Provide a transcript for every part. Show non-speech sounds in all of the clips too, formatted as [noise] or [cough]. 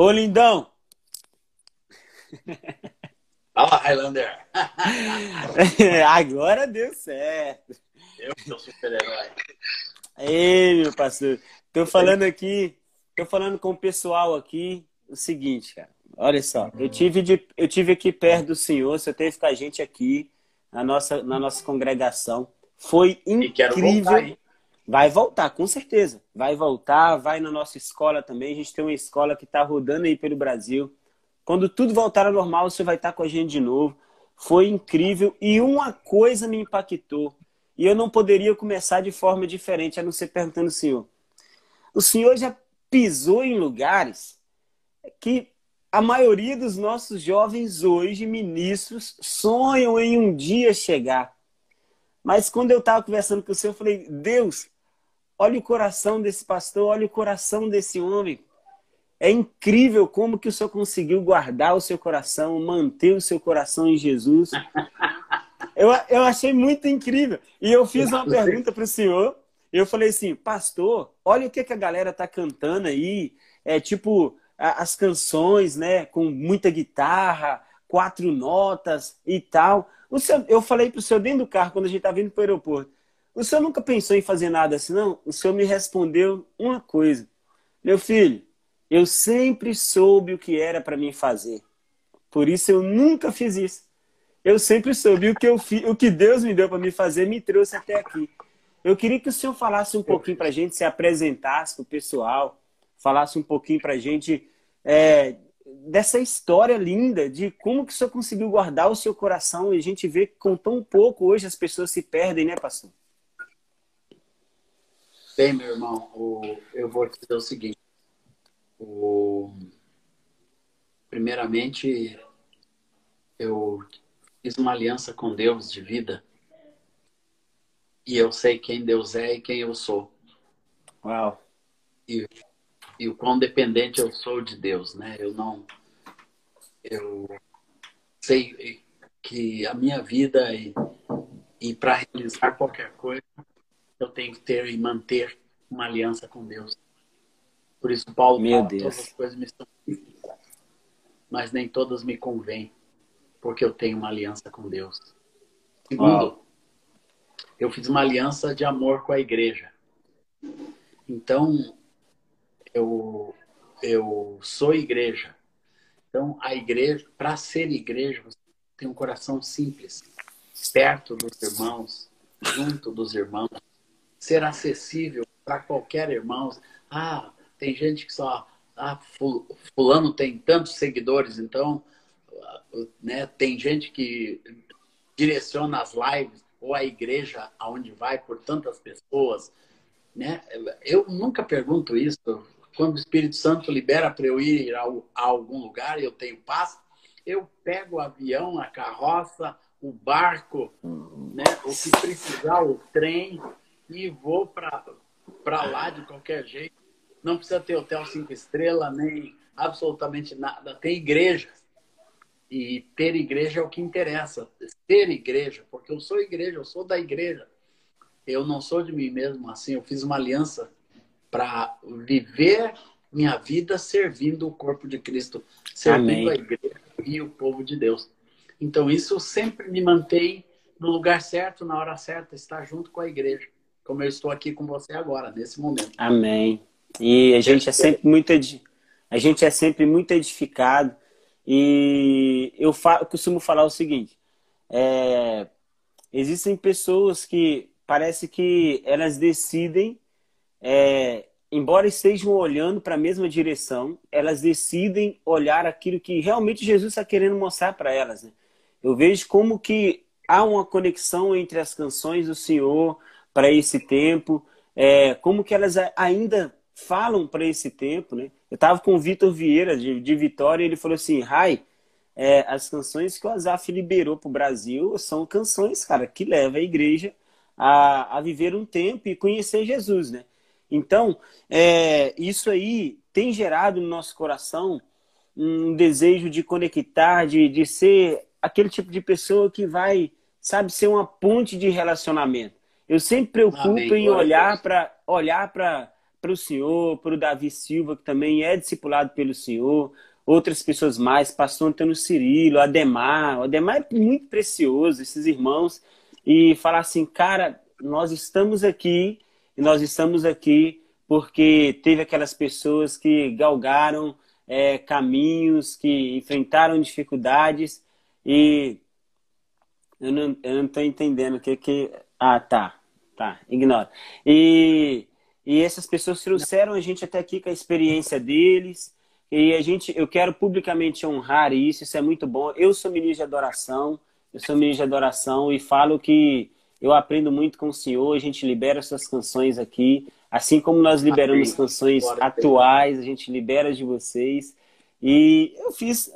Ô, lindão! Fala, Highlander! [laughs] Agora deu certo. Eu sou super-herói. Ei, meu pastor. Tô falando aqui, tô falando com o pessoal aqui o seguinte, cara. Olha só, eu tive, de, eu tive aqui perto do senhor, você teve com a gente aqui na nossa, na nossa congregação. Foi incrível. Voltar, vai voltar, com certeza. Vai voltar, vai na nossa escola também. A gente tem uma escola que está rodando aí pelo Brasil. Quando tudo voltar ao normal, você vai estar com a gente de novo. Foi incrível e uma coisa me impactou. E eu não poderia começar de forma diferente, a não ser perguntando ao senhor. O senhor já pisou em lugares que a maioria dos nossos jovens hoje, ministros, sonham em um dia chegar. Mas quando eu estava conversando com o senhor, eu falei: Deus, olha o coração desse pastor, olha o coração desse homem. É incrível como que o senhor conseguiu guardar o seu coração, manter o seu coração em Jesus. Eu, eu achei muito incrível. E eu fiz uma pergunta para o senhor. Eu falei assim, pastor, olha o que, que a galera tá cantando aí. É tipo, as canções, né, com muita guitarra, quatro notas e tal. O senhor, eu falei para o senhor dentro do carro, quando a gente estava vindo para o aeroporto, o senhor nunca pensou em fazer nada assim, não? O senhor me respondeu uma coisa. Meu filho, eu sempre soube o que era para mim fazer. Por isso eu nunca fiz isso. Eu sempre soube o que, eu fi, o que Deus me deu para me fazer, me trouxe até aqui. Eu queria que o senhor falasse um pouquinho para a gente, se apresentasse para o pessoal, falasse um pouquinho para a gente é, dessa história linda de como que o senhor conseguiu guardar o seu coração e a gente vê que com tão pouco hoje as pessoas se perdem, né, pastor? Bem, meu irmão, o, eu vou te dizer o seguinte. O, primeiramente, eu fiz uma aliança com Deus de vida e eu sei quem Deus é e quem eu sou. Uau! E e o quão dependente eu sou de Deus, né? Eu não eu sei que a minha vida e, e para realizar qualquer coisa eu tenho que ter e manter uma aliança com Deus. Por isso Paulo Meu fala, Deus. todas as coisas me estão mas nem todas me convêm, porque eu tenho uma aliança com Deus. Segundo, Uau. eu fiz uma aliança de amor com a igreja. Então, eu, eu sou igreja. Então, a igreja, para ser igreja, você tem um coração simples, perto dos irmãos, junto dos irmãos, ser acessível para qualquer irmão. Ah, tem gente que só. Ah, fulano tem tantos seguidores, então. Né, tem gente que direciona as lives ou a igreja aonde vai por tantas pessoas. Né? Eu nunca pergunto isso quando o Espírito Santo libera para eu ir a, a algum lugar e eu tenho paz, eu pego o avião, a carroça, o barco, né, o que precisar, o trem, e vou para lá de qualquer jeito. Não precisa ter hotel cinco estrelas, nem absolutamente nada. Tem igreja. E ter igreja é o que interessa. Ter igreja, porque eu sou igreja, eu sou da igreja. Eu não sou de mim mesmo assim. Eu fiz uma aliança para viver minha vida servindo o corpo de Cristo, servindo Amém. a igreja e o povo de Deus. Então, isso sempre me mantém no lugar certo, na hora certa, estar junto com a igreja, como eu estou aqui com você agora, nesse momento. Amém. E a gente é sempre muito, a gente é sempre muito edificado. E eu, eu costumo falar o seguinte: é, existem pessoas que parece que elas decidem é, embora estejam olhando para a mesma direção, elas decidem olhar aquilo que realmente Jesus está querendo mostrar para elas. Né? Eu vejo como que há uma conexão entre as canções do Senhor para esse tempo, é, como que elas ainda falam para esse tempo. Né? Eu estava com o Vitor Vieira, de, de Vitória, e ele falou assim, Rai, é, as canções que o Azaf liberou para o Brasil são canções, cara, que levam a igreja a, a viver um tempo e conhecer Jesus, né? Então, é, isso aí tem gerado no nosso coração um desejo de conectar, de, de ser aquele tipo de pessoa que vai, sabe, ser uma ponte de relacionamento. Eu sempre preocupo Amém. em olhar para olhar para para o senhor, para o Davi Silva, que também é discipulado pelo senhor, outras pessoas mais, pastor Antônio Cirilo, Ademar. O Ademar é muito precioso, esses irmãos. E falar assim, cara, nós estamos aqui, e nós estamos aqui porque teve aquelas pessoas que galgaram é, caminhos, que enfrentaram dificuldades e eu não estou entendendo o que que... Ah, tá, tá, ignora. E, e essas pessoas trouxeram a gente até aqui com a experiência deles, e a gente, eu quero publicamente honrar isso, isso é muito bom. Eu sou ministro de adoração, eu sou ministro de adoração e falo que eu aprendo muito com o Senhor, a gente libera essas canções aqui, assim como nós liberamos Amém. canções atuais, a gente libera de vocês. E eu fiz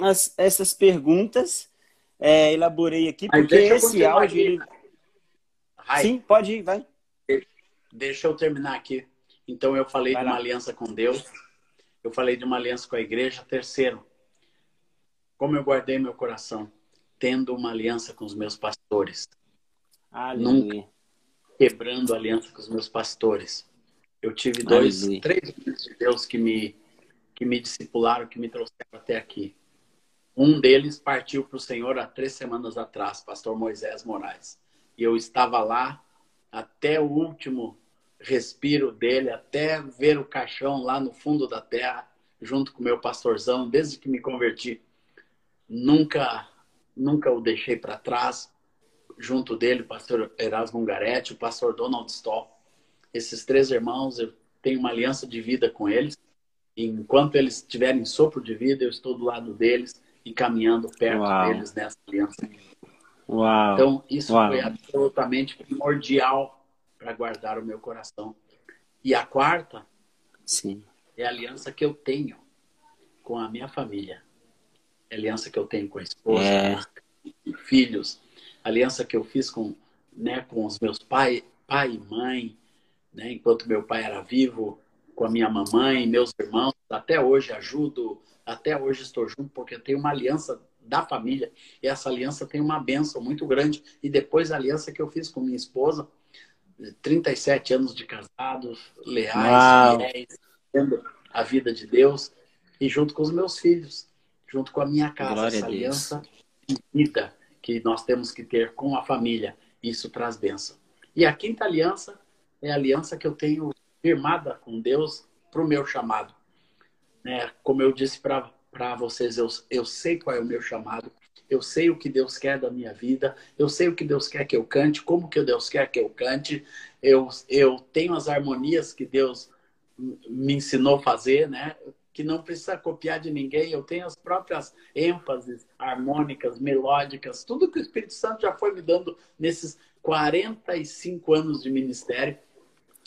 as, essas perguntas, é, elaborei aqui, porque esse áudio. Ele... Sim, pode ir, vai. Deixa eu terminar aqui. Então, eu falei vai de uma lá. aliança com Deus eu falei de uma aliança com a igreja. Terceiro, como eu guardei meu coração, tendo uma aliança com os meus pastores. Aleluia. Nunca quebrando aliança com os meus pastores. Eu tive dois, Aleluia. três filhos de Deus que me, que me discipularam, que me trouxeram até aqui. Um deles partiu para o Senhor há três semanas atrás, pastor Moisés Moraes. E eu estava lá até o último respiro dele até ver o caixão lá no fundo da terra, junto com o meu pastorzão, desde que me converti. Nunca, nunca o deixei para trás. Junto dele, o pastor Erasmo Garetti, o pastor Donald Stoll. Esses três irmãos, eu tenho uma aliança de vida com eles. E enquanto eles tiverem sopro de vida, eu estou do lado deles e caminhando perto Uau. deles nessa aliança. Uau. Então, isso Uau. foi absolutamente primordial para guardar o meu coração. E a quarta Sim. é a aliança que eu tenho com a minha família. É a aliança que eu tenho com a esposa, é. com os filhos. A aliança que eu fiz com, né, com os meus pai, pai e mãe, né, enquanto meu pai era vivo, com a minha mamãe, meus irmãos. Até hoje ajudo, até hoje estou junto, porque tem uma aliança da família. E essa aliança tem uma benção muito grande. E depois a aliança que eu fiz com minha esposa, 37 anos de casados, leais, fiéis, tendo a vida de Deus e junto com os meus filhos, junto com a minha casa, Glória essa aliança de vida que nós temos que ter com a família. Isso traz bênção. E a quinta aliança é a aliança que eu tenho firmada com Deus para o meu chamado. Né? Como eu disse para vocês, eu, eu sei qual é o meu chamado, eu sei o que Deus quer da minha vida, eu sei o que Deus quer que eu cante, como que Deus quer que eu cante, eu, eu tenho as harmonias que Deus me ensinou a fazer, né? Que não precisa copiar de ninguém, eu tenho as próprias ênfases harmônicas, melódicas, tudo que o Espírito Santo já foi me dando nesses 45 anos de ministério.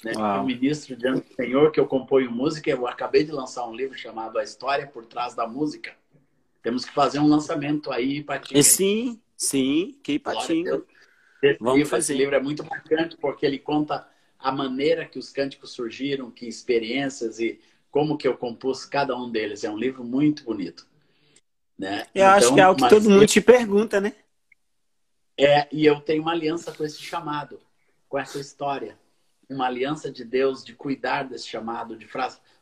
Né? Eu ministro diante do Senhor, que eu componho música, eu acabei de lançar um livro chamado A História por Trás da Música temos que fazer um lançamento aí, Patinho. Sim, sim, que Patinho. Vamos livro, fazer. Esse livro é muito marcante porque ele conta a maneira que os cânticos surgiram, que experiências e como que eu compus cada um deles. É um livro muito bonito. Né? Eu então, acho que é algo que todo mundo te pergunta, né? É, e eu tenho uma aliança com esse chamado, com essa história. Uma aliança de Deus de cuidar desse chamado, de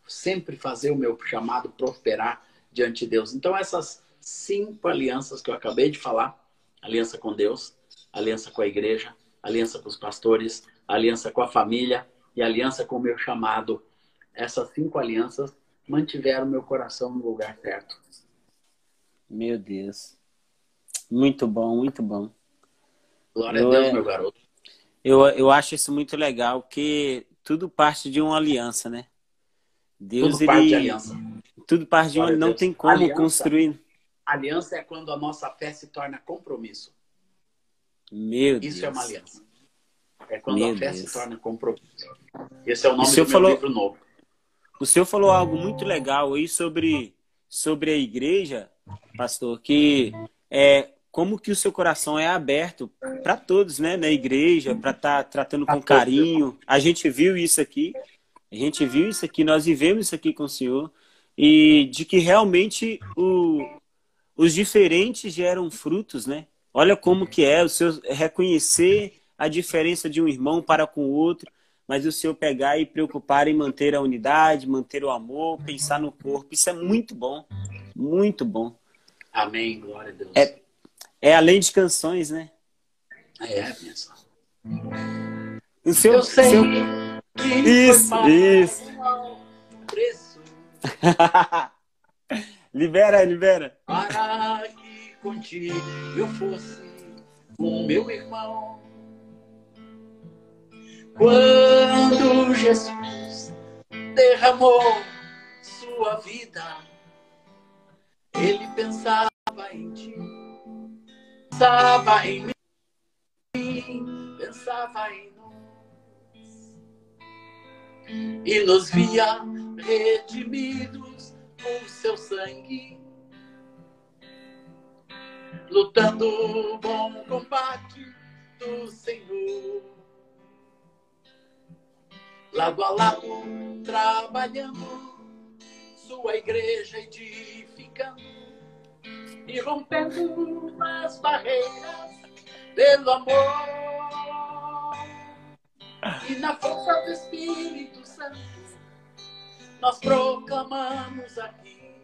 sempre fazer o meu chamado prosperar diante de Deus. Então, essas cinco alianças que eu acabei de falar aliança com Deus, aliança com a igreja, aliança com os pastores, aliança com a família e aliança com o meu chamado. Essas cinco alianças mantiveram meu coração no lugar certo. Meu Deus. Muito bom, muito bom. Glória eu, a Deus, é... meu garoto. Eu, eu acho isso muito legal, porque tudo parte de uma aliança, né? Deus, tudo ele... parte de aliança. Tudo parte de onde não tem como aliança, construir. Aliança é quando a nossa fé se torna compromisso. Meu Isso Deus. é uma aliança. É quando Meu a fé Deus. se torna compromisso. Esse é o nome do meu falou, livro novo. O senhor falou algo muito legal aí sobre, sobre a igreja, pastor, que é como que o seu coração é aberto para todos, né, na igreja, para estar tá tratando com carinho. A gente viu isso aqui. A gente viu isso aqui, nós vivemos isso aqui com o senhor e de que realmente o, os diferentes geram frutos, né? Olha como que é o seu reconhecer a diferença de um irmão para com o outro, mas o Senhor pegar e preocupar em manter a unidade, manter o amor, pensar no corpo. Isso é muito bom, muito bom. Amém, glória a Deus. É, é além de canções, né? É, pessoal. O seu, Eu sei seu... que Isso, isso. preço [laughs] libera, libera. para que contigo eu fosse com meu irmão. Quando Jesus derramou sua vida, ele pensava em ti, pensava em mim, pensava em nós. E nos via redimidos por seu sangue, lutando o bom combate do Senhor. Lado a lado, trabalhando, sua igreja edificando e rompendo as barreiras pelo amor. E na força do Espírito Santo, nós proclamamos aqui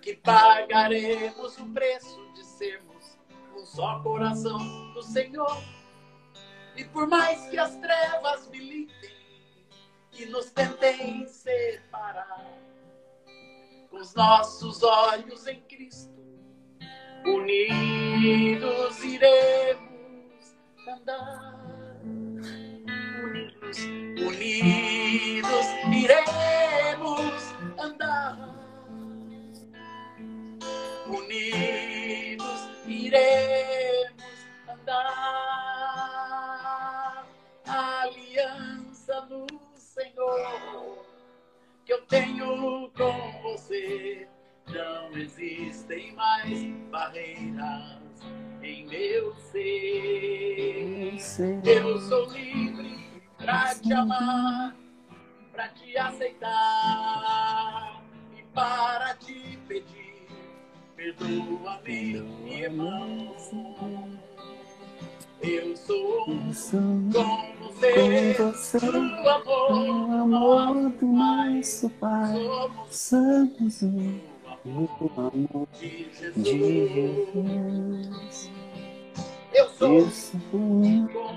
que pagaremos o preço de sermos um só coração do Senhor. E por mais que as trevas militem e nos tentem separar, os nossos olhos em Cristo, unidos iremos andar. Unidos, unidos barreiras em meu ser. Eu sou livre pra te amar, pra te aceitar e para te pedir. Perdoa-me, irmão. Eu sou um com você, Com você, no amor, O amor do nosso Pai, somos somos um no amor de de Jesus. Eu sou Eu sou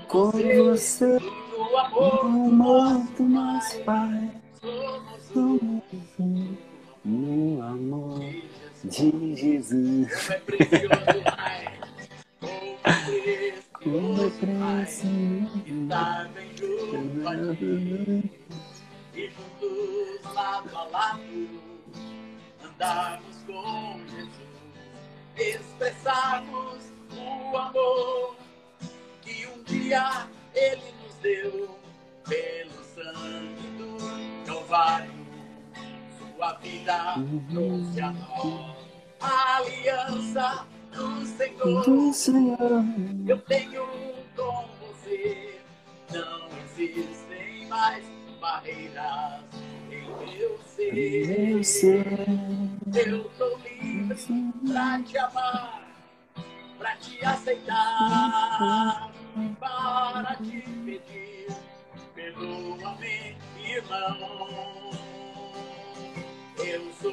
com você, você, no o amor, do nosso Pai, somos um no amor de Jesus. Como é precioso, Estar bem junto a ti. e juntos lado a lado andarmos com Jesus, expressarmos o amor que um dia Ele nos deu pelo sangue do Calvário. Sua vida trouxe a nós a aliança do Senhor. do Senhor. Eu tenho com você. Não existem mais barreiras em meu ser. Eu sei. Eu sou livre pra te amar, pra te aceitar, para te pedir. Perdoa-me, irmão. Eu sou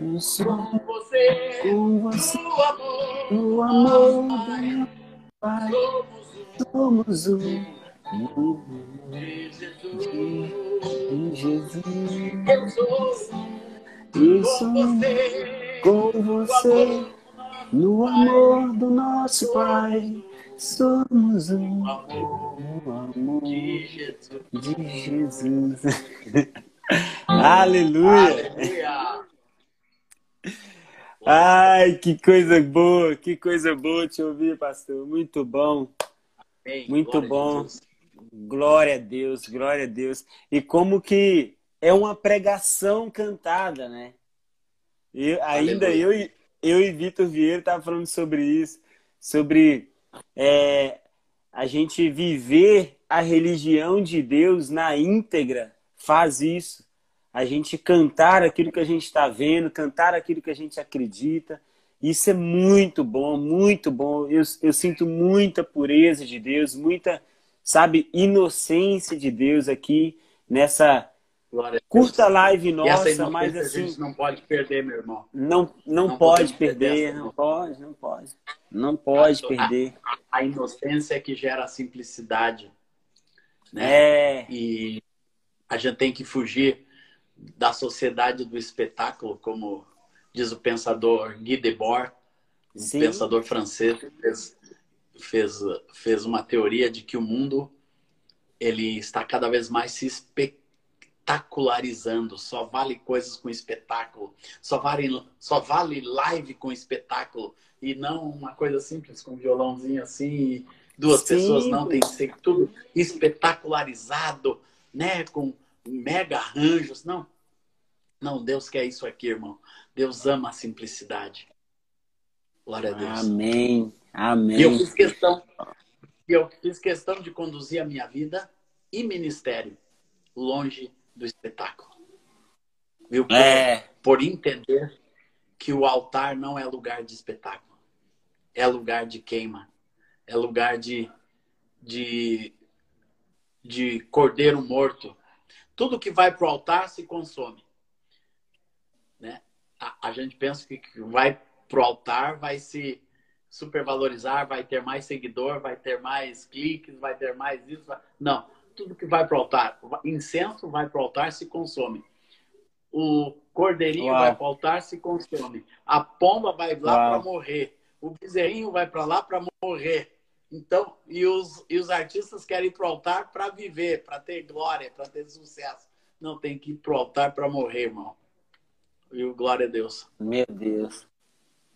Eu sou com você. com você, O amor, o amor Pai. Pai. Somos um Somos um de Jesus. em Jesus. Eu sou Eu com sou você. com você no amor do nosso Pai. Somos um amor de Jesus. de Jesus. Aleluia! Ai, que coisa boa, que coisa boa te ouvir, pastor. Muito bom. Muito bom. Glória a Deus, glória a Deus. E como que é uma pregação cantada, né? E ainda Aleluia. eu, e- eu e Vitor Vieira estavam falando sobre isso, sobre é, a gente viver a religião de Deus na íntegra faz isso. A gente cantar aquilo que a gente está vendo, cantar aquilo que a gente acredita. Isso é muito bom, muito bom. Eu, eu sinto muita pureza de Deus, muita sabe, inocência de Deus aqui nessa curta live nossa, mas assim. A gente não pode perder, meu irmão. Não, não, não pode perder, não pode, não pode. Não pode a, perder. A, a, inocência é que gera a simplicidade. Né? É. E a gente tem que fugir da sociedade do espetáculo, como diz o pensador Guy Debord, um Sim. pensador francês, fez, fez, uma teoria de que o mundo ele está cada vez mais se espetacularizando, só vale coisas com espetáculo, só vale, só vale live com espetáculo e não uma coisa simples com um violãozinho assim duas Sim. pessoas não tem que ser tudo espetacularizado, né, com mega arranjos, não. Não, Deus quer isso aqui, irmão. Deus ama a simplicidade. Glória a Deus. Amém. Amém. E eu fiz questão, eu fiz questão de conduzir a minha vida e ministério longe do espetáculo. Viu? Por, é. por entender que o altar não é lugar de espetáculo. É lugar de queima. É lugar de, de, de cordeiro morto. Tudo que vai para o altar se consome. Né? A, a gente pensa que vai para o altar vai se supervalorizar, vai ter mais seguidor, vai ter mais cliques, vai ter mais isso. Vai... Não tudo que vai para o altar, incenso vai para o altar, se consome. O cordeirinho Uau. vai para o altar, se consome. A pomba vai lá para morrer. O bezerrinho vai para lá para morrer. Então, e os, e os artistas querem ir para o altar para viver, para ter glória, para ter sucesso. Não tem que ir para o altar para morrer, irmão. E o glória a Deus. Meu Deus.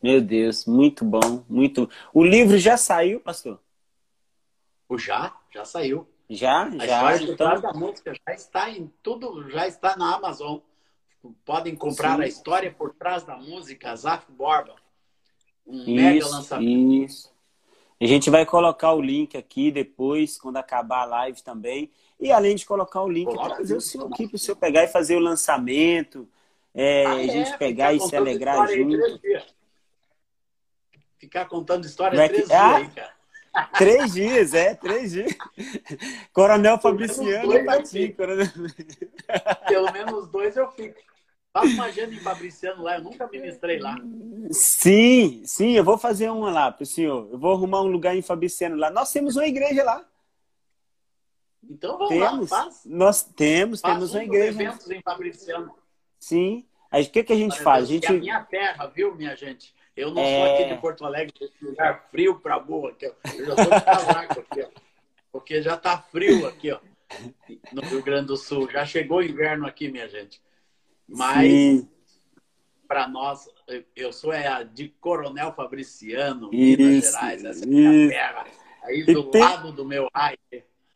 Meu Deus, muito bom, muito. O livro já saiu, pastor? O já, já saiu. Já, a já. Então... da música já está em tudo, já está na Amazon. Podem comprar Sim. a história por trás da música, Zaf Borba. Um isso, mega lançamento. Isso. A gente vai colocar o link aqui depois, quando acabar a live também. E além de colocar o link, para fazer o seu aqui para o senhor pegar e fazer o lançamento. É, ah, a gente é, pegar e se alegrar junto. Ficar contando histórias é três dias ah, aí, cara. [laughs] Três dias, é, três dias. [laughs] Coronel Fabriciano e Pati. Coronel... [laughs] Pelo menos dois eu fico. Faça uma agenda em Fabriciano lá, eu nunca ministrei lá. Sim, sim, eu vou fazer uma lá pro senhor. Eu vou arrumar um lugar em Fabriciano lá. Nós temos uma igreja lá. Então vamos temos, lá, faz. Nós temos, faz temos uma igreja. eventos em Fabriciano. Sim. Aí o que, que a gente Olha, faz? A gente... É a minha terra, viu, minha gente? Eu não é... sou aqui de Porto Alegre, desse lugar frio pra boa. Aqui, ó. Eu já tô de casaco aqui, ó. Porque já tá frio aqui, ó. No Rio Grande do Sul. Já chegou o inverno aqui, minha gente. Mas para nós, eu sou é de Coronel Fabriciano, isso, Minas Gerais, essa é minha terra. Aí do lado do meu raio.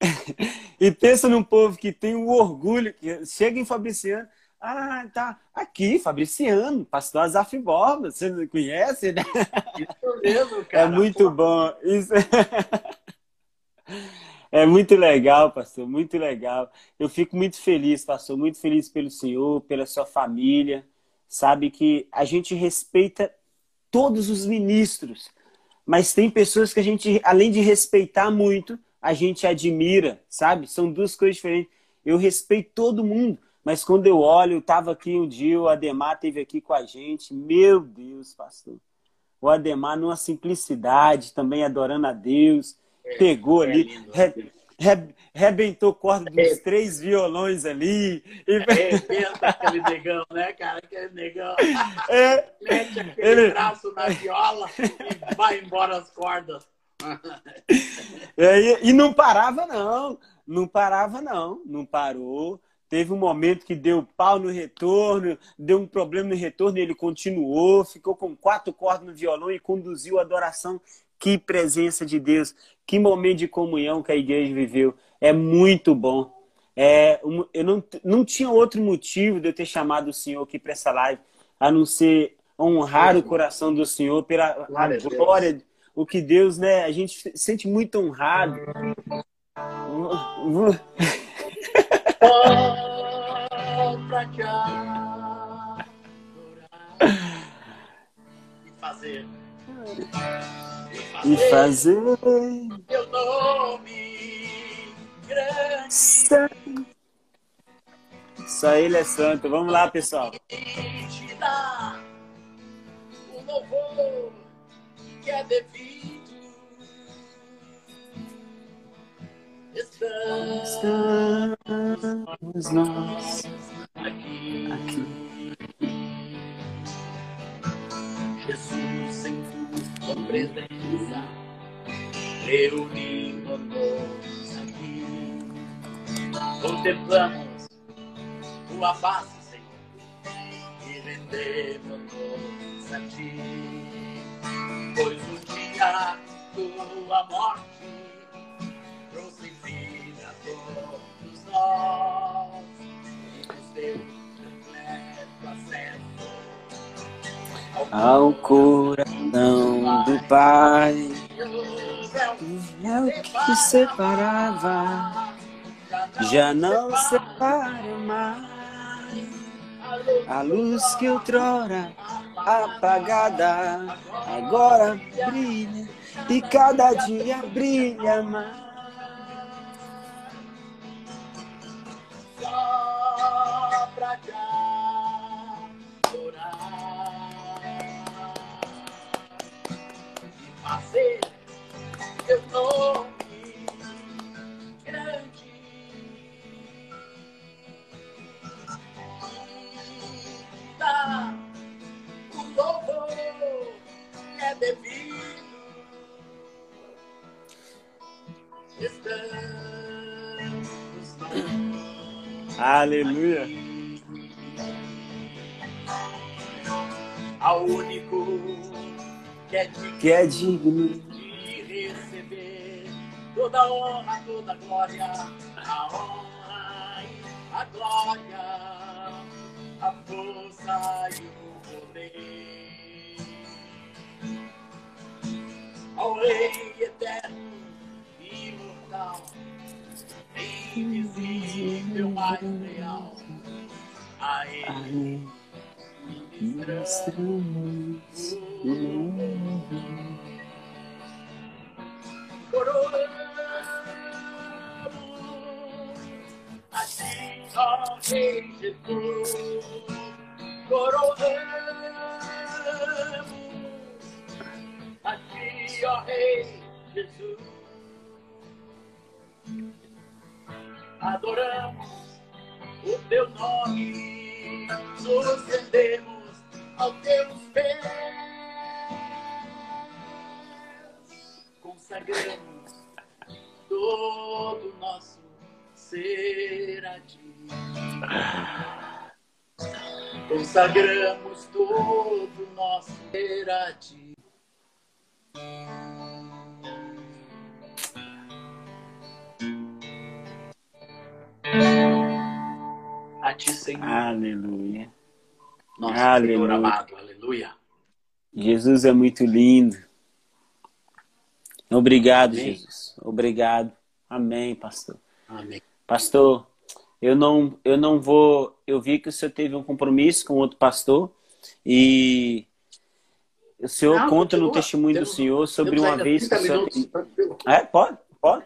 [laughs] e pensa num povo que tem o orgulho, que chega em Fabriciano, ah, tá. Aqui, Fabriciano, pastor Azaf Borba. Você não conhece, né? Isso mesmo, [laughs] cara. É muito bom. Isso... [laughs] É muito legal, pastor, muito legal. Eu fico muito feliz, pastor, muito feliz pelo senhor, pela sua família. Sabe que a gente respeita todos os ministros, mas tem pessoas que a gente, além de respeitar muito, a gente admira, sabe? São duas coisas diferentes. Eu respeito todo mundo, mas quando eu olho, estava aqui um dia, o Ademar esteve aqui com a gente. Meu Deus, pastor. O Ademar, numa simplicidade, também adorando a Deus. É, pegou é ali, lindo, re, re, rebentou corda dos é. três violões ali. E... Arrebenta aquele negão, né, cara? Aquele negão. [laughs] É, Mete aquele ele... braço na viola e vai embora as cordas. [laughs] É, e, e não parava, não. Não parava, não. Não parou. Teve um momento que deu pau no retorno, deu um problema no retorno, ele continuou, ficou com quatro cordas no violão e conduziu a adoração. Que presença de Deus, que momento de comunhão que a igreja viveu. É muito bom. É, eu não, não tinha outro motivo de eu ter chamado o Senhor aqui para essa live, a não ser honrar o coração do Senhor pela glória, glória o que Deus, né? A gente se sente muito honrado. Volta adorar e fazer. E fazer. Teu nome santo. Só ele é santo. Vamos lá, pessoal. Te dá o louvor que é devido. Estamos nós aqui. aqui. Jesus em tua presença, reunindo-nos aqui. Contemplamos tua face, Senhor, e rendemos-nos a ti. Pois o dia tua morte Ao coração do Pai. É o que separava. Já não separa mais. A luz que outrora apagada agora brilha e cada dia brilha mais. Só pra te adorar e fazer teu nome grande. E dar o louvor é devido. Estamos Aleluia. ao único que é digno Que é digno. de receber toda honra, toda glória, a honra e a glória, a força e o poder. Ao Rei eterno invisível, mais real, a Ele. Ministramos o nome. Coroamos a ti, ó Rei Jesus. Coroamos a ti, ó Rei Jesus. Adoramos o teu nome, nos rendemos aos teus pés. Consagramos todo o nosso ser a ti. Consagramos todo o nosso ser a ti. Ti, Senhor, Aleluia. nosso Aleluia. Senhor amado. Aleluia. Jesus é muito lindo. Obrigado, Amém. Jesus. Obrigado. Amém, pastor. Amém. Pastor, eu não, eu não vou. Eu vi que o senhor teve um compromisso com outro pastor e o senhor Não, conta no continua. testemunho do Temos- senhor sobre uma vez que 30 o senhor. minutos. É, pode? Pode?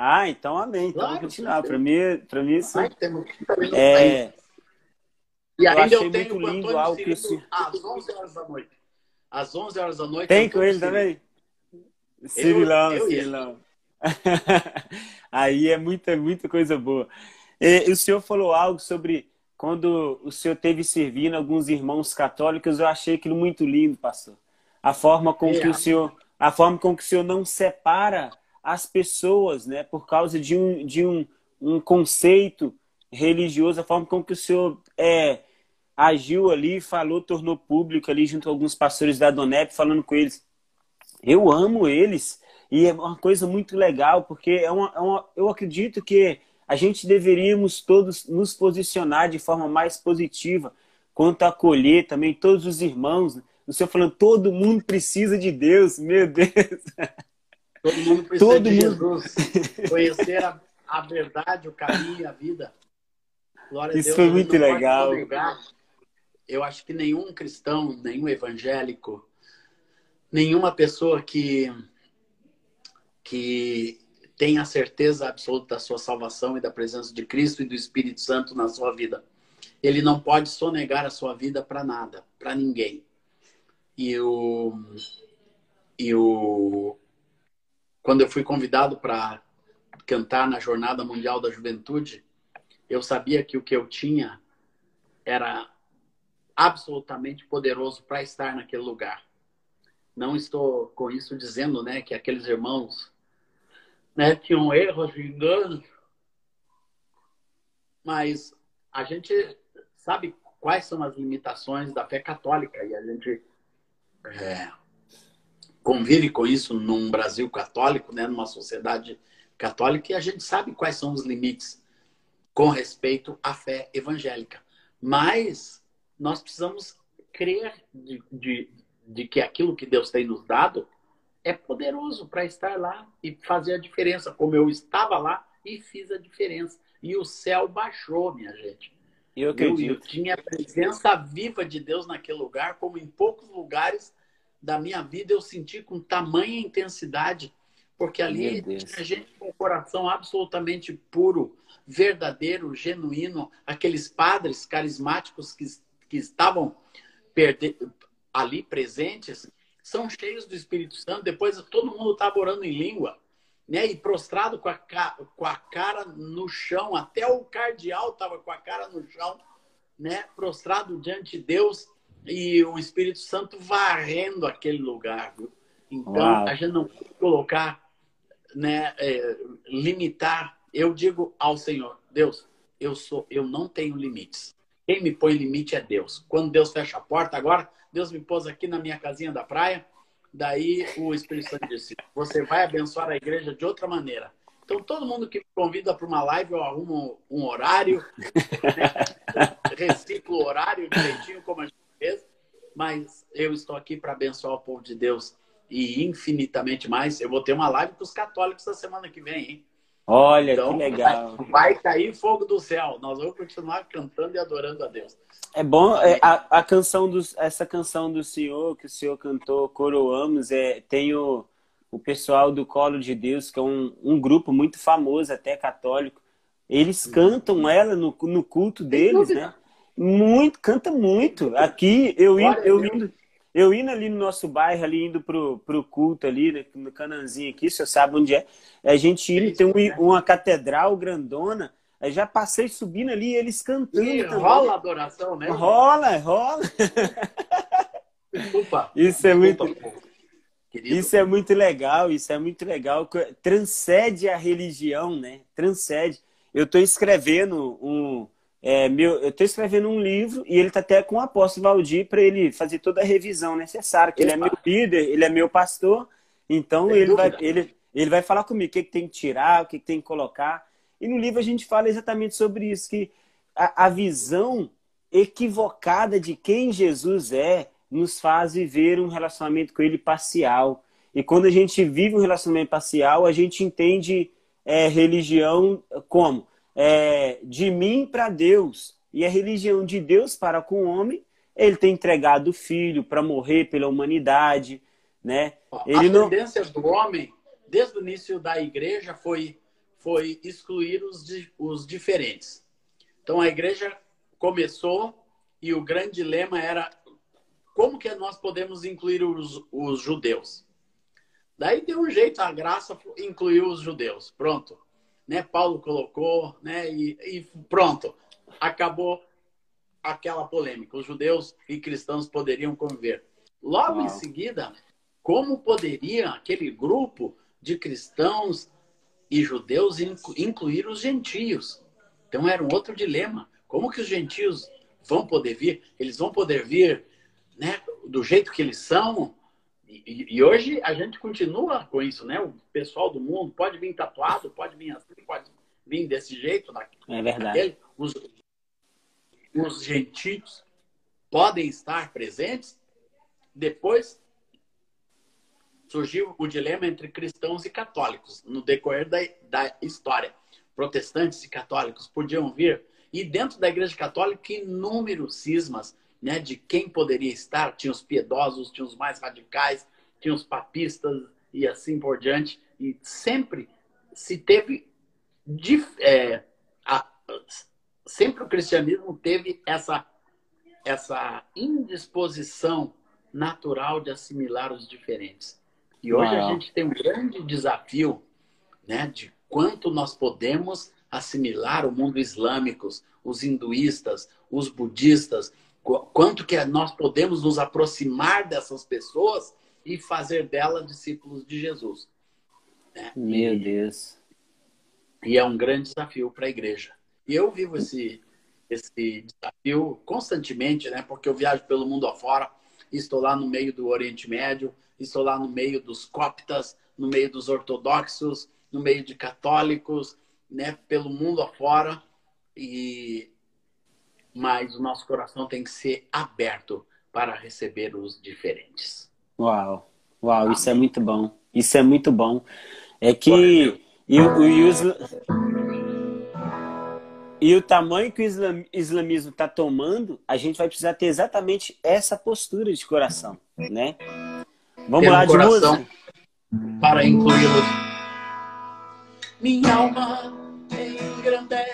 Ah, então amém. Então Claro, continuar. Para mim, para mim isso Vai, temos 30 minutos ainda. é. E eu ainda eu, tenho muito lindo algo que senhor- às 11 horas da noite. Às 11 horas da noite. Tem com ele também? Cirilão, eu e ele. Cirilão. [laughs] Aí é muita, muita coisa boa. E, o senhor falou algo sobre quando o senhor teve servindo alguns irmãos católicos, eu achei aquilo muito lindo, pastor. A forma com É. que o senhor, a forma com que o senhor não separa as pessoas, né, por causa de um, de um, um conceito religioso, a forma com que o senhor é, agiu ali, falou, tornou público ali junto com alguns pastores da Donep, falando com eles. Eu amo eles e é uma coisa muito legal, porque é uma, é uma, eu acredito que a gente deveríamos todos nos posicionar de forma mais positiva quanto a acolher também todos os irmãos. né? O senhor falando, todo mundo precisa de Deus, meu Deus. [laughs] Todo mundo precisa Todo de mundo. Jesus. Conhecer a, a verdade, o caminho e a vida. Glória a Isso Deus. foi a muito legal. Eu acho que nenhum cristão, nenhum evangélico, nenhuma pessoa que, que tenha certeza absoluta da sua salvação e da presença de Cristo e do Espírito Santo na sua vida. Ele não pode sonegar a sua vida para nada, para ninguém. E o, e o quando eu fui convidado para cantar na Jornada Mundial da Juventude, eu sabia que o que eu tinha era absolutamente poderoso para estar naquele lugar. Não estou com isso dizendo, né, que aqueles irmãos, né, tinham erros enganos, mas a gente sabe quais são as limitações da fé católica e a gente é, convive com isso num Brasil católico, né, numa sociedade católica, e a gente sabe quais são os limites com respeito à fé evangélica. Mas nós precisamos crer de, de, de que aquilo que Deus tem nos dado é poderoso para estar lá e fazer a diferença, como eu estava lá e fiz a diferença. E o céu baixou, minha gente. Eu. Eu, eu tinha a presença viva de Deus naquele lugar, como em poucos lugares da minha vida eu senti com tamanha intensidade, porque ali tinha gente com o coração absolutamente puro, verdadeiro, genuíno, aqueles padres carismáticos que, que estavam ali presentes, são cheios do Espírito Santo. Depois todo mundo estava orando em língua, né? E prostrado com a, com a cara no chão, até o cardeal estava com a cara no chão, né? Prostrado diante de Deus e o Espírito Santo varrendo aquele lugar. Viu? Então, Uau. a gente não pode colocar, né, é, limitar. Eu digo ao Senhor, Deus, eu sou, eu não tenho limites. Quem me põe limite é Deus. Quando Deus fecha a porta, agora Deus me pôs aqui na minha casinha da praia. Daí o Espírito Santo disse: Você vai abençoar a igreja de outra maneira. Então, todo mundo que me convida para uma live, eu arrumo um horário, né? [laughs] reciclo o horário direitinho, como a gente mas eu estou aqui para abençoar o povo de Deus e infinitamente mais. Eu vou ter uma live com os católicos na semana que vem, hein? Olha, então, que legal. Vai, [laughs] vai, cair fogo do céu. Nós vamos continuar cantando e adorando a Deus. É bom, é, a, a canção do, essa canção do Senhor, que o Senhor cantou, Coroamos, é, tem o, o pessoal do Colo de Deus, que é um, um grupo muito famoso, até católico. Eles cantam ela no, no culto deles, né? Muito, canta muito. Aqui, eu indo, eu indo, eu indo ali no nosso bairro, ali indo pro, pro culto ali, né, no Cananzinho aqui, você sabe onde é. A gente indo, tem um, uma catedral grandona. Já passei subindo ali, eles cantando. E rola adoração, né? Rola, rola. Desculpa. [laughs] Isso é muito. Isso é muito legal, isso é muito legal. Transcende a religião, né? Transcende. Eu estou escrevendo um, é, meu, eu estou escrevendo um livro e ele está até com o apóstolo Valdir para ele fazer toda a revisão necessária, que ele é meu líder, ele é meu pastor, então ele vai, ele, ele vai falar comigo o que, que tem que tirar, o que, que tem que colocar. E no livro a gente fala exatamente sobre isso, que a, a visão equivocada de quem Jesus é nos faz viver um relacionamento com ele parcial. E quando a gente vive um relacionamento parcial, a gente entende é, religião como? É, de mim para Deus e a religião de Deus para com o homem, ele tem entregado o filho para morrer pela humanidade, né? Ele a não... tendência do homem, desde o início da igreja, foi, foi excluir os, os diferentes. Então a igreja começou e o grande lema era como que nós podemos incluir os, os judeus? Daí deu um jeito, a graça incluiu os judeus. Pronto né? Paulo colocou, né? E, e pronto, acabou aquela polêmica. Os judeus e cristãos poderiam conviver. Logo Uau. em seguida, como poderia aquele grupo de cristãos e judeus incluir os gentios? Então era um outro dilema. Como que os gentios vão poder vir? Eles vão poder vir, né, do jeito que eles são, e, e, hoje a gente continua com isso, né? O pessoal do mundo pode vir tatuado, pode vir assim, pode vir desse jeito. é verdade. Os, os gentios podem estar presentes. Depois surgiu o dilema entre cristãos e católicos no decorrer da, da história. Protestantes e católicos podiam vir. E dentro da Igreja Católica, inúmeros cismas né, de quem poderia estar. Tinha os piedosos, tinha os mais radicais, tinha os papistas e assim por diante. E sempre, se teve. É, a, sempre o cristianismo teve essa, essa indisposição natural de assimilar os diferentes. E hoje Uau. a gente tem um grande desafio né, de quanto nós podemos assimilar o mundo islâmico, os hinduístas, os budistas, quanto que nós podemos nos aproximar dessas pessoas e fazer delas discípulos de Jesus. Né? Meu Deus. E é um grande desafio para a igreja. E eu vivo esse, esse desafio constantemente, né? Porque eu viajo pelo mundo afora, estou lá no meio do Oriente Médio, estou lá no meio dos coptas, no meio dos ortodoxos, no meio de católicos, né? Pelo mundo afora. E mas o nosso coração tem que ser aberto para receber os diferentes. Uau, uau, Amém. isso é muito bom. Isso é muito bom. É que e o, e, e o tamanho que o islam, islamismo está tomando, a gente vai precisar ter exatamente essa postura de coração, né? Vamos lá de música. Para incluí-los. Minha alma engrandece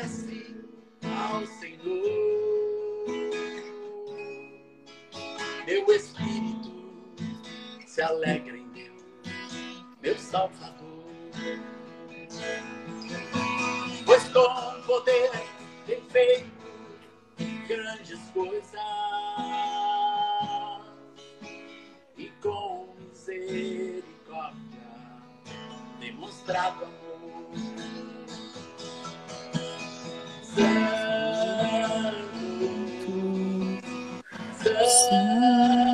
se alegra em Deus, meu Salvador. Pois com poder tem feito grandes coisas e com misericórdia demonstrado amor. Santo, Santo,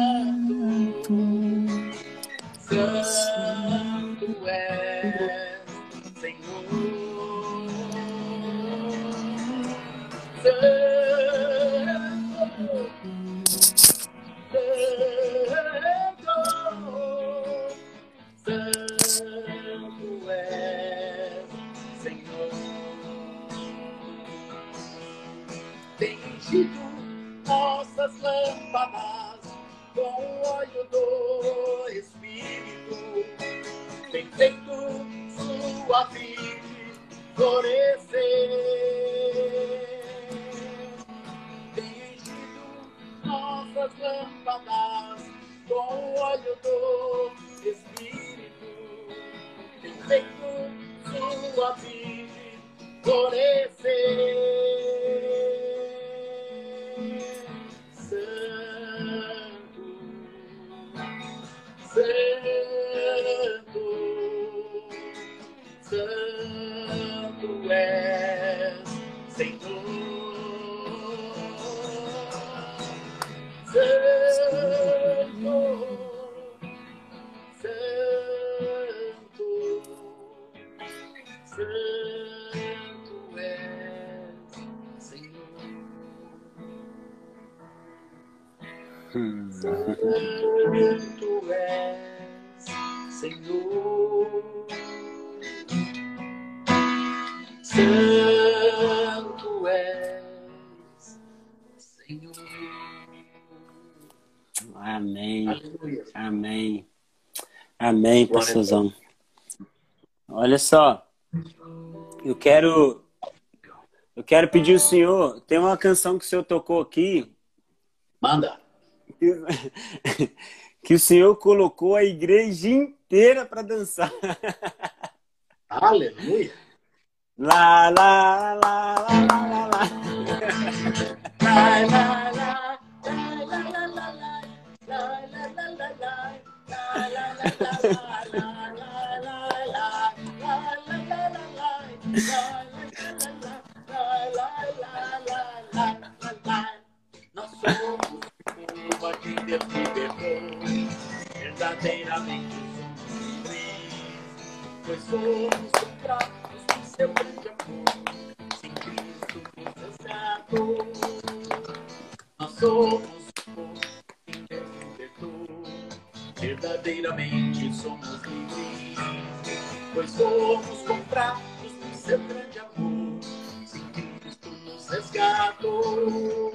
Santo és, Senhor. Santo és, Senhor. Amém. Amém. Amém, pastorzão. Olha só. Eu quero eu quero pedir ao senhor, tem uma canção que o senhor tocou aqui. Manda. Que o Senhor colocou a igreja inteira para dançar. Aleluia! Lá, lá, lá, lá, lá, lá, lá. Lá, lá, lá. Nós somos verdadeiramente somos livres, pois somos comprados com seu grande amor. Sem Cristo nos resgatou. Nós somos o que Deus libertou. Verdadeiramente somos livres, pois somos comprados com seu grande amor. Sem Cristo nos resgatou.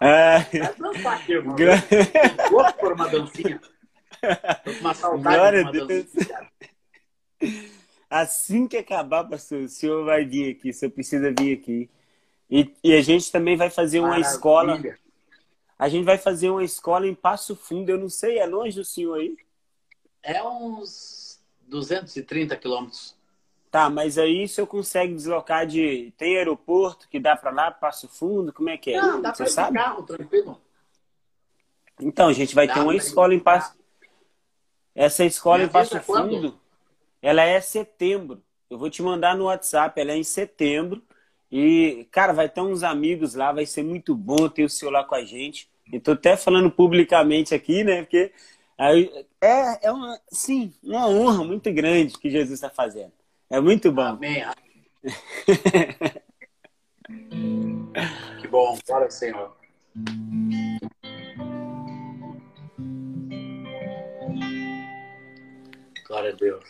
Vai dançar aqui, irmão. gra- Vou por uma dancinha. Tô com uma saudade Glória de a uma Deus. dancinha. Assim que acabar, pastor, o senhor vai vir aqui, o senhor precisa vir aqui. E, e a gente também vai fazer uma Maravilha. escola. A gente vai fazer uma escola em Passo Fundo. Eu não sei, é longe do senhor aí? É uns 230 quilômetros. Tá, mas aí o senhor consegue deslocar de. Tem aeroporto que dá pra lá, Passo Fundo? Como é que é? Não, dá Você sabe? carro, tranquilo. Então, a gente vai Dá ter uma escola em. Passo. Essa escola em Passo quando? Fundo, ela é setembro. Eu vou te mandar no WhatsApp, ela é em setembro. E, cara, vai ter uns amigos lá, vai ser muito bom ter o senhor lá com a gente. Eu tô até falando publicamente aqui, né? Porque aí, é, é uma, sim, uma honra muito grande que Jesus está fazendo. É muito bom. Amém. [laughs] que bom. Glória Senhor. Glória a Deus.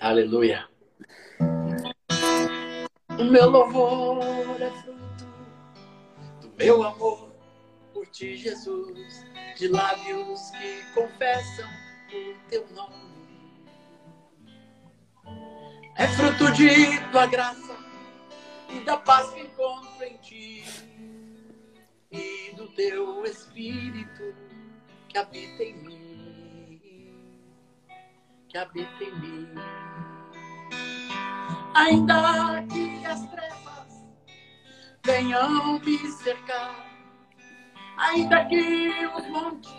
Aleluia. O meu louvor é fruto do meu amor por ti, Jesus, de lábios que confessam o teu nome. É fruto de tua graça e da paz que encontro em ti e do teu Espírito que habita em mim, que habita em mim. Ainda que as trevas venham me cercar, ainda que os montes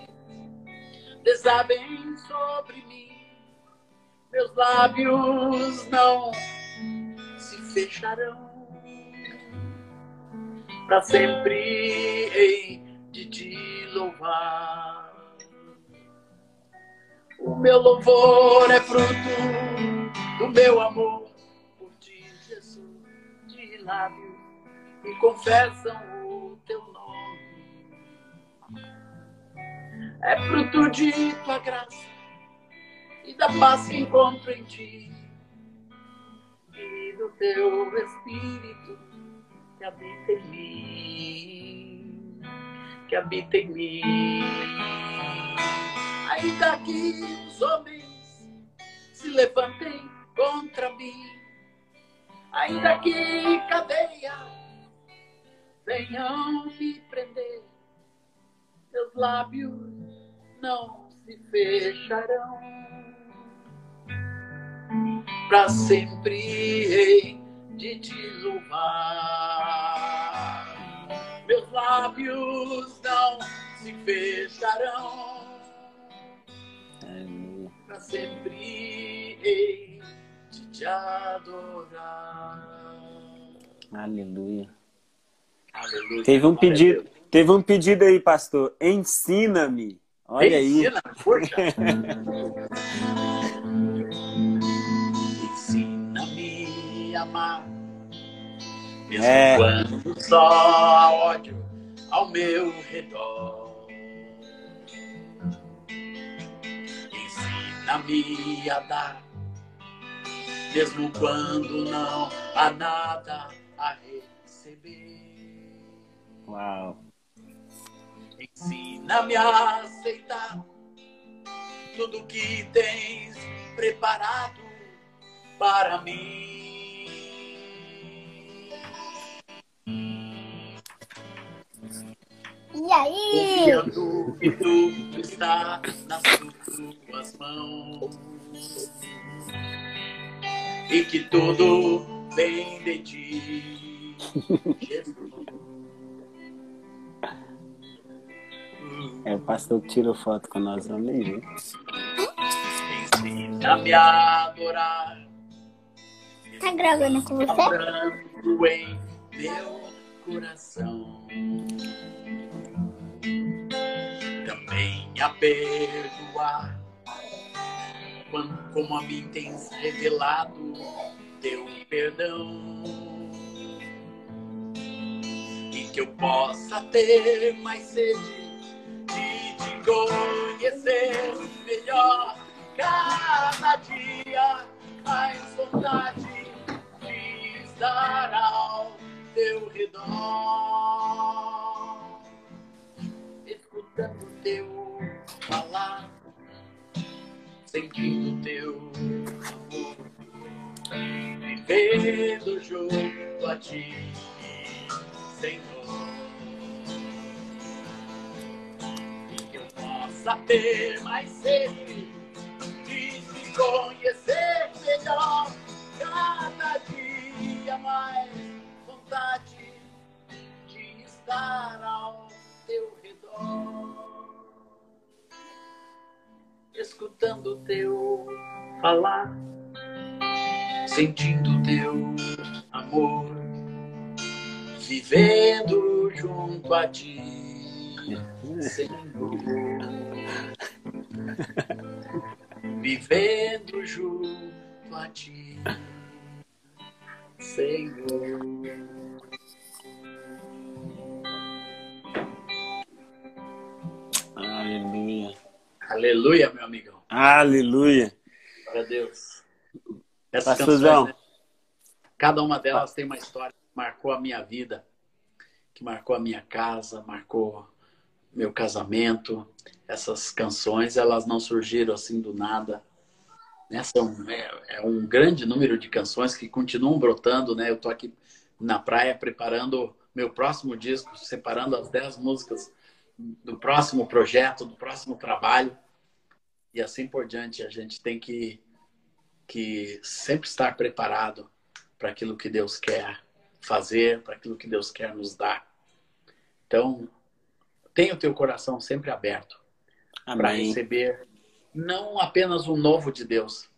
desabem sobre mim, meus lábios não se fecharão. Para sempre hei de te louvar. O meu louvor é fruto do meu amor por ti, Jesus, de lábios que confessam o teu nome. É fruto de tua graça e da paz que encontro em ti. E do teu Espírito que habita em mim, que habita em mim. Ainda que os homens se levantem contra mim, ainda que cadeia venham me prender, meus lábios não se fecharão para sempre hei de te louvar. Meus lábios não se fecharão, para sempre hei de te adorar. Aleluia. Aleluia. Teve um pedido, Deus. teve um pedido aí, pastor. Ensina-me. Olha aí. Ensina, poxa. [laughs] amar. Mesmo É. quando só há ódio ao meu redor. Ensina-me a dar. Mesmo quando não há nada a receber. Uau. Ensina-me a aceitar tudo que tens preparado para mim. E aí? Confiando que tudo está nas tuas mãos e que tudo vem de ti, Jesus. É o pastor que tirou foto com nós, vamos ver. Ensina-me a adorar, Tá gravando com você? orando em meu coração. A perdoar, quando, como a mim tens revelado teu perdão. E que eu possa ter mais sede de te conhecer melhor. Cada dia, mais vontade de estar ao teu redor, escutando teu falar, sentindo teu amor, vivendo junto a ti, Senhor. E que eu possa ter mais sede de te conhecer melhor, cada dia mais vontade de estar ao teu redor, escutando teu falar, sentindo teu amor, vivendo junto a ti, Senhor. [laughs] Vivendo junto a ti, Senhor. Aleluia. Aleluia, meu amigão. Aleluia. Glória a Deus. Essas Pastorzão. canções, né, cada uma delas tem uma história que marcou a minha vida, que marcou a minha casa, marcou meu casamento. Essas canções, elas não surgiram assim do nada. Né? São, é, é um grande número de canções que continuam brotando, né? Eu tô aqui na praia preparando meu próximo disco, separando as 10 músicas do próximo projeto, do próximo trabalho. E assim por diante, a gente tem que, que sempre estar preparado para aquilo que Deus quer fazer, para aquilo que Deus quer nos dar. Então, tenha o teu coração sempre aberto para receber não apenas o novo de Deus,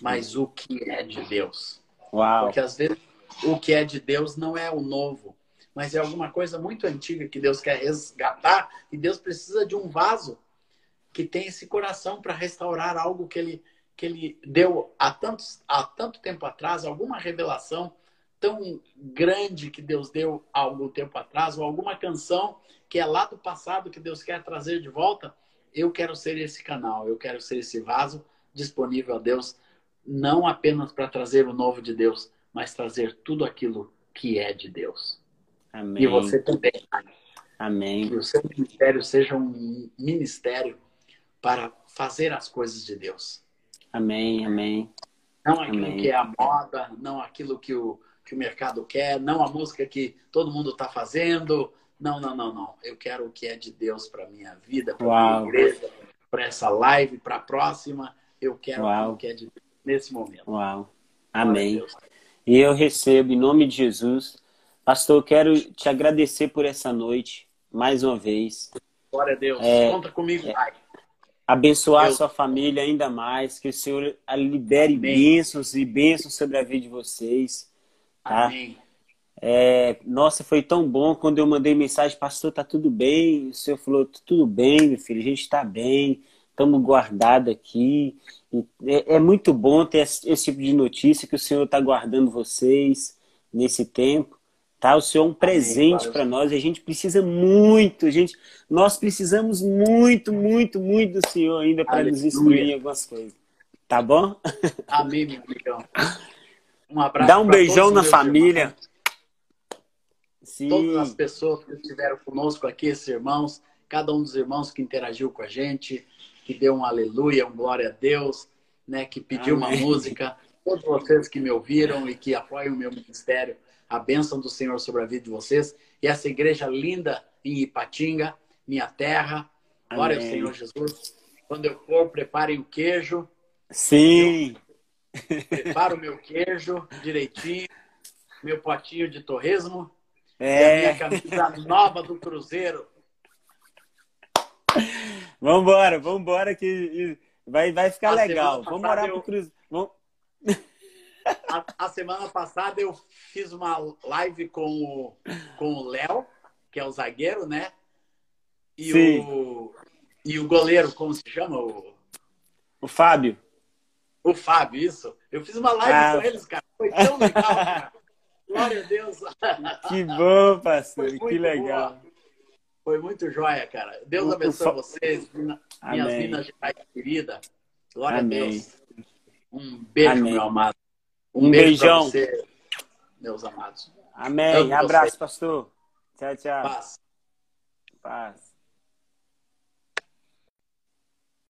mas o que é de Deus. Uau. Porque às vezes o que é de Deus não é o novo, mas é alguma coisa muito antiga que Deus quer resgatar e Deus precisa de um vaso que tem esse coração para restaurar algo que ele, que ele deu há, tantos, há tanto tempo atrás, alguma revelação tão grande que Deus deu há algum tempo atrás, ou alguma canção que é lá do passado que Deus quer trazer de volta. Eu quero ser esse canal, eu quero ser esse vaso disponível a Deus, não apenas para trazer o novo de Deus, mas trazer tudo aquilo que é de Deus. Amém. E você também. Amém. Que o seu ministério seja um ministério para fazer as coisas de Deus. Amém. Amém. Não aquilo Amém. que é a moda, não aquilo que o, que o mercado quer, não a música que todo mundo está fazendo. Não, não, não, não. Eu quero o que é de Deus para minha vida, para minha igreja, para essa live, para a próxima. Eu quero Uau. o que é de Deus nesse momento. Uau. Amém. E eu recebo, em nome de Jesus. Pastor, eu quero te agradecer por essa noite, mais uma vez. Glória a Deus. É, Conta comigo, Pai. Abençoar a Eu- sua família ainda mais, que o Senhor a libere Amém. bênçãos e bênçãos sobre a vida de vocês. Tá? Amém. É, nossa, foi tão bom quando eu mandei mensagem, pastor, tá tudo bem? O senhor falou, tudo bem, meu filho, a gente tá bem, estamos guardados aqui. É, é muito bom ter esse, esse tipo de notícia que o senhor está guardando vocês nesse tempo. Tá? O senhor é um presente para nós e a gente precisa muito, gente. Nós precisamos muito, muito, muito do senhor ainda para nos instruir em algumas coisas. Tá bom? Amém, meu amigão. Um abraço. Dá um beijão na família. irmãos, Sim. Todas as pessoas que estiveram conosco aqui, esses irmãos, cada um dos irmãos que interagiu com a gente, que deu um aleluia, um glória a Deus, né, que pediu uma Amém. música. todos vocês que me ouviram e que apoiam o meu ministério. A bênção do Senhor sobre a vida de vocês. E essa igreja linda em Ipatinga, minha terra. Glória ao Senhor Jesus. Quando eu for, preparem o queijo. Sim. preparo o meu queijo direitinho, meu potinho de torresmo é. e a minha camisa nova do Cruzeiro. Vambora, vambora que vai, vai ficar legal. Vamos morar eu... pro Cruzeiro. Vamos... A, a, semana passada eu fiz uma live com o, com o Léo, que é o zagueiro, né? E Sim. o, e o goleiro, como se chama? O, o Fábio. O Fábio, isso. Eu fiz uma live ah. com eles, cara. Foi tão legal, cara. Glória a Deus. Que bom, pastor. Que legal. Boa. Foi muito joia, cara. Deus abençoe vocês, minhas Amém. Minas Gerais querida. Glória Amém. a Deus. Um beijo, Amém. meu amado. Um, beijo beijão. você, meus amados. Amém. Amo Abraço, vocês. pastor. Tchau, tchau. Paz. Paz.